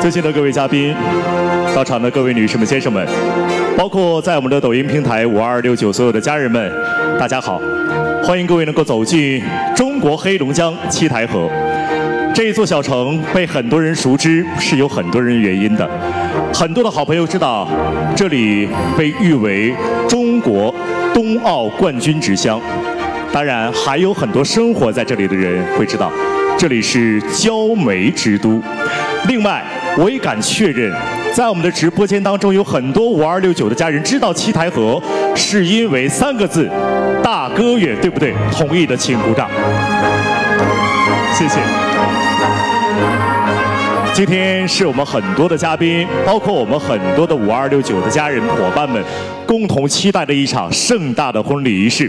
尊敬的各位嘉宾，到场的各位女士们、先生们，包括在我们的抖音平台五二六九所有的家人们，大家好！欢迎各位能够走进中国黑龙江七台河这一座小城，被很多人熟知，是有很多人原因的。很多的好朋友知道，这里被誉为中国冬奥冠军之乡。当然，还有很多生活在这里的人会知道，这里是焦煤之都。另外，我也敢确认，在我们的直播间当中，有很多五二六九的家人知道七台河，是因为三个字“大哥远”，对不对？同意的请鼓掌。谢谢。今天是我们很多的嘉宾，包括我们很多的五二六九的家人伙伴们，共同期待的一场盛大的婚礼仪式。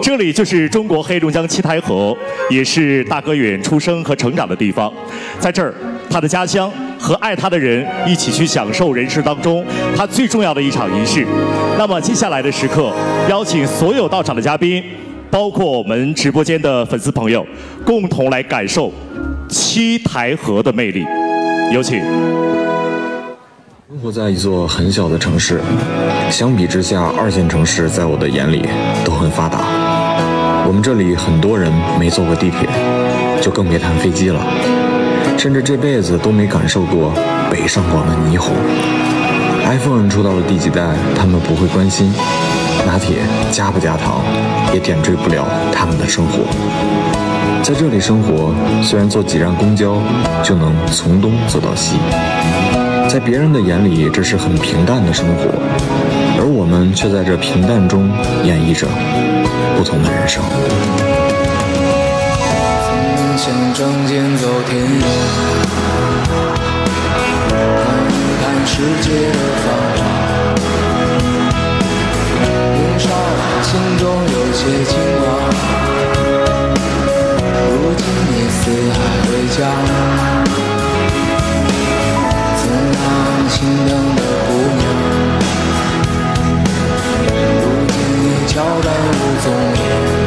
这里就是中国黑龙江七台河，也是大哥远出生和成长的地方。在这儿，他的家乡和爱他的人一起去享受人生当中他最重要的一场仪式。那么接下来的时刻，邀请所有到场的嘉宾，包括我们直播间的粉丝朋友，共同来感受七台河的魅力。有请。生活在一座很小的城市，相比之下，二线城市在我的眼里都很发达。我们这里很多人没坐过地铁，就更别谈飞机了，甚至这辈子都没感受过北上广的霓虹。iPhone 出到了第几代，他们不会关心；拿铁加不加糖，也点缀不了他们的生活。在这里生活，虽然坐几站公交就能从东走到西，在别人的眼里这是很平淡的生活，而我们却在这平淡中演绎着不同的人生。曾想仗剑走天涯，看一看世界的繁华。年少的心中有些轻狂。如今你四海为家，怎样心疼的姑娘？如今你悄然无踪影。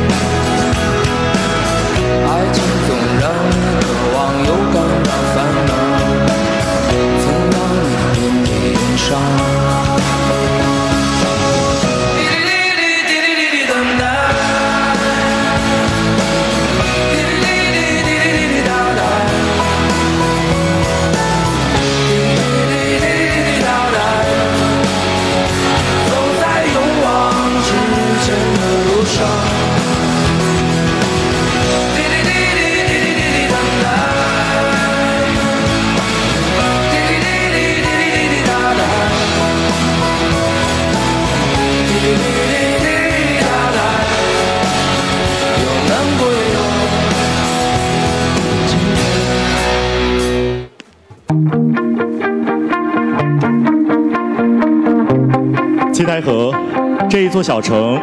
座小城，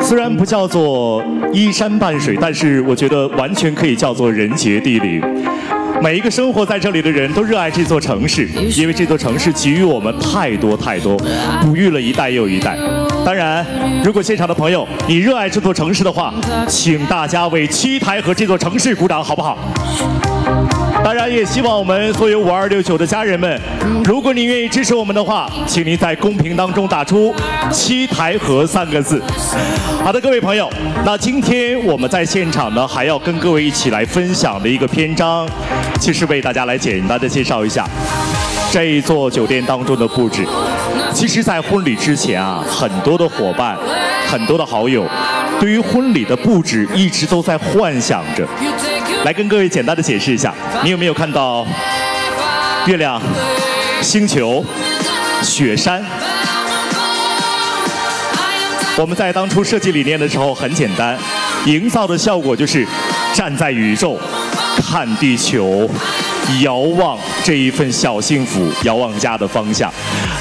虽然不叫做依山傍水，但是我觉得完全可以叫做人杰地灵。每一个生活在这里的人都热爱这座城市，因为这座城市给予我们太多太多，哺育了一代又一代。当然，如果现场的朋友你热爱这座城市的话，请大家为七台河这座城市鼓掌，好不好？当然，也希望我们所有五二六九的家人们，如果您愿意支持我们的话，请您在公屏当中打出“七台河”三个字。好的，各位朋友，那今天我们在现场呢，还要跟各位一起来分享的一个篇章，其实为大家来简单的介绍一下这一座酒店当中的布置。其实，在婚礼之前啊，很多的伙伴、很多的好友，对于婚礼的布置一直都在幻想着。来跟各位简单的解释一下，你有没有看到月亮、星球、雪山？我们在当初设计理念的时候很简单，营造的效果就是站在宇宙看地球，遥望这一份小幸福，遥望家的方向。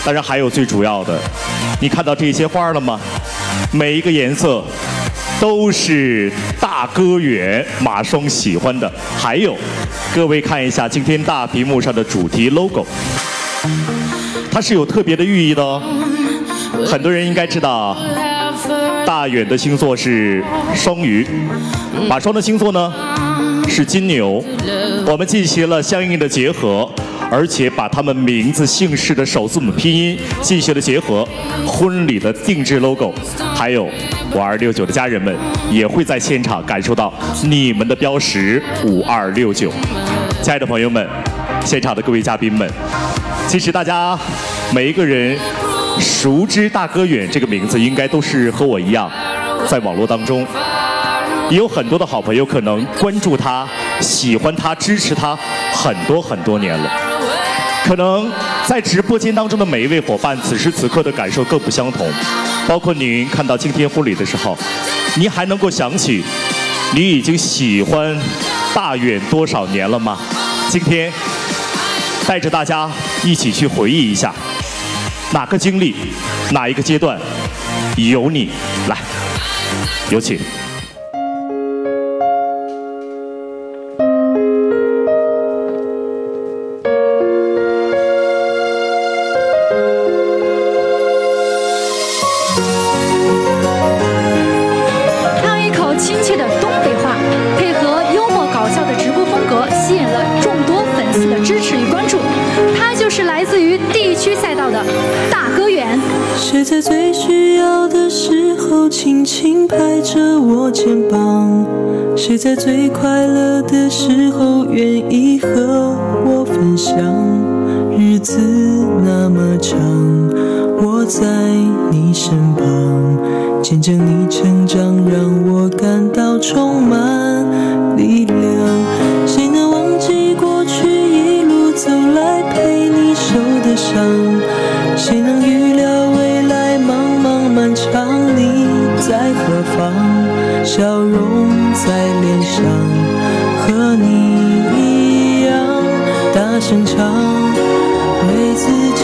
当然还有最主要的，你看到这些花了吗？每一个颜色都是大哥远马双喜欢的。还有，各位看一下今天大屏幕上的主题 logo，它是有特别的寓意的哦。很多人应该知道，大远的星座是双鱼，马双的星座呢是金牛。我们进行了相应的结合，而且把他们名字姓氏的首字母拼音进行了结合，婚礼的定制 logo，还有五二六九的家人们也会在现场感受到你们的标识五二六九。亲爱的朋友们，现场的各位嘉宾们，其实大家每一个人熟知大哥远这个名字，应该都是和我一样，在网络当中。也有很多的好朋友可能关注他、喜欢他、支持他很多很多年了。可能在直播间当中的每一位伙伴，此时此刻的感受各不相同。包括您看到今天婚礼的时候，您还能够想起你已经喜欢大远多少年了吗？今天带着大家一起去回忆一下，哪个经历，哪一个阶段有你来，有请。谁在最快乐的时候愿意和我分享？日子那么长，我在你身旁，见证你成长，让我感到充满在脸上，和你一样大声唱，为自己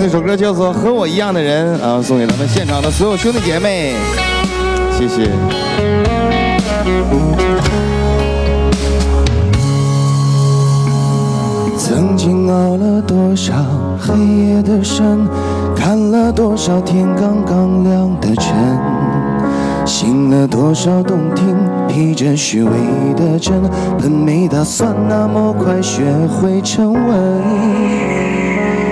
这首歌叫做《和我一样的人》啊，送给咱们现场的所有兄弟姐妹，谢谢。曾经熬了多少黑夜的深，看了多少天刚刚亮的晨，信了多少动听披着虚伪的真，本没打算那么快学会沉稳。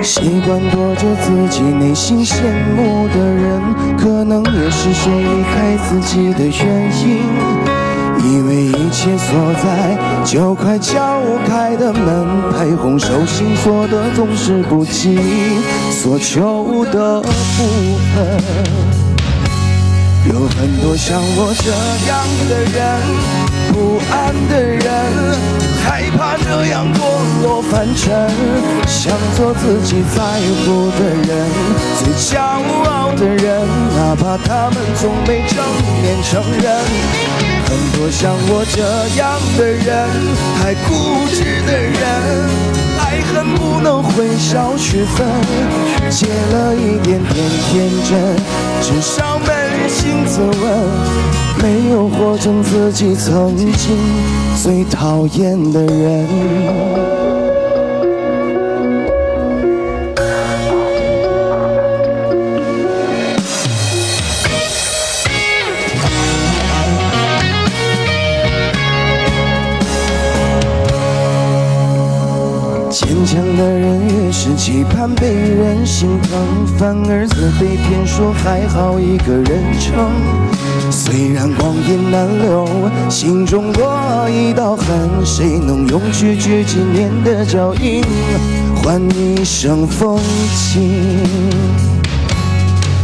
习惯躲着自己内心羡慕的人，可能也是谁离开自己的原因。以为一切锁在就快敲开的门，拍红手心锁的总是不及所求的部分。有很多像我这样的人，不安的人，害怕这样堕落凡尘，想做自己在乎的人，最骄傲的人，哪怕他们从没正面承认。很多像我这样的人，太固执的人，爱恨不能混淆区分，借了一点点天真，至少扪心自问，没有活成自己曾经最讨厌的人。期盼被人心疼，反而自卑偏说还好一个人撑。虽然光阴难留，心中多一道痕，谁能用区区几年的脚印换一生风景？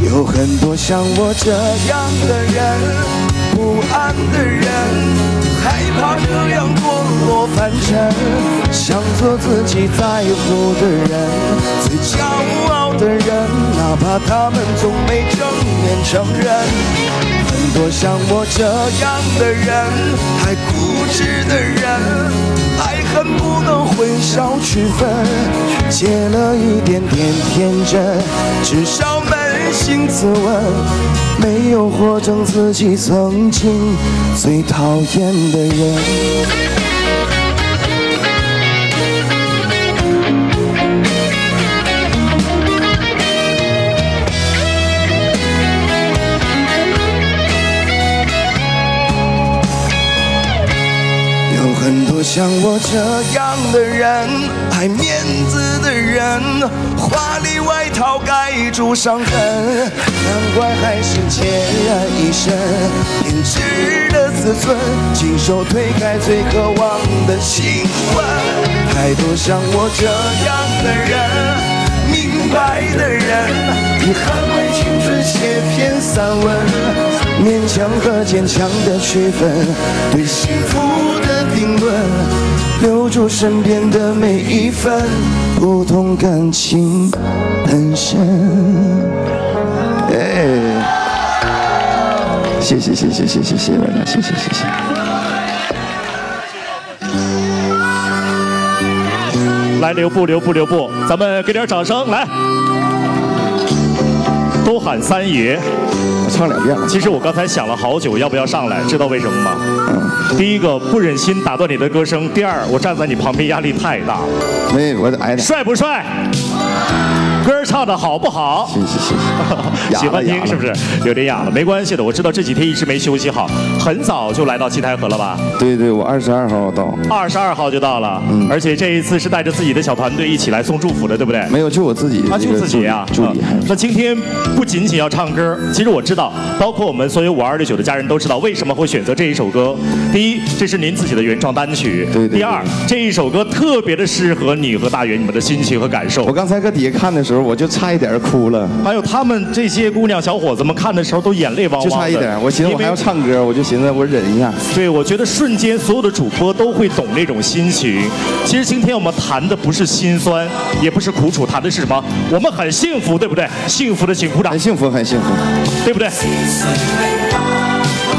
有很多像我这样的人，不安的人。害怕这样堕落凡尘，想做自己在乎的人，最骄傲的人，哪怕他们从没正面承认。很多像我这样的人，太固执的人，爱恨不能混淆区分，借了一点点天真，至少没扪心自问。没有活成自己曾经最讨厌的人。像我这样的人，爱面子的人，华丽外套盖住伤痕。难怪还是孑然一身，偏执的自尊，亲手推开最渴望的亲吻。太多像我这样的人，明白的人，以捍卫青春写篇散文，勉强和坚强的区分，对幸福停顿，留住身边的每一份不同感情本身。哎，谢谢谢谢谢谢谢谢大家，谢谢谢谢。来留步留步留步，咱们给点掌声来。都喊三爷，我唱两遍了。其实我刚才想了好久，要不要上来？知道为什么吗？嗯。第一个不忍心打断你的歌声，第二我站在你旁边压力太大了。没，我挨点。帅不帅？歌唱的好不好？谢谢谢谢，喜欢听是不是？有点哑了，没关系的。我知道这几天一直没休息好，很早就来到七台河了吧？对对，我二十二号到。二十二号就到了，嗯，而且这一次是带着自己的小团队一起来送祝福的，对不对？没有，就我自己。他就自己啊，助理。那今天不仅仅要唱歌，其实我知道，包括我们所有五二六九的家人都知道为什么会选择这一首歌。第一，这是您自己的原创单曲。对对。第二，这一首歌特别的适合你和大元你们的心情和感受。我刚才搁底下看的时候，我就差一点。哭了，还有他们这些姑娘小伙子们看的时候都眼泪汪汪就差一点，我寻思我还要唱歌，我就寻思我忍一下。对，我觉得瞬间所有的主播都会懂那种心情。其实今天我们谈的不是心酸，也不是苦楚，谈的是什么？我们很幸福，对不对？幸福的请鼓掌。很幸福，很幸福，对不对？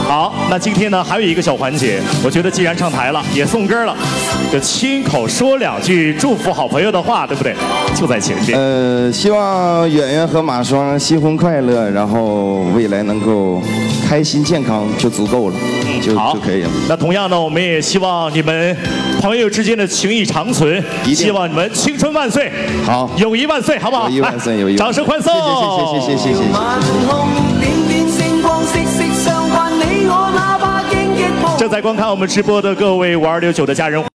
好，那今天呢还有一个小环节，我觉得既然上台了，也送歌了，就亲口说两句祝福好朋友的话，对不对？就在前边。呃，希望圆圆和马双新婚快乐，然后未来能够开心健康就足够了，就好就可以了。那同样呢，我们也希望你们朋友之间的情谊长存，希望你们青春万岁，好友谊万岁，好不好？友谊万岁来友谊万岁掌声欢送！谢谢谢谢谢谢谢谢。正在观看我们直播的各位五二六九的家人。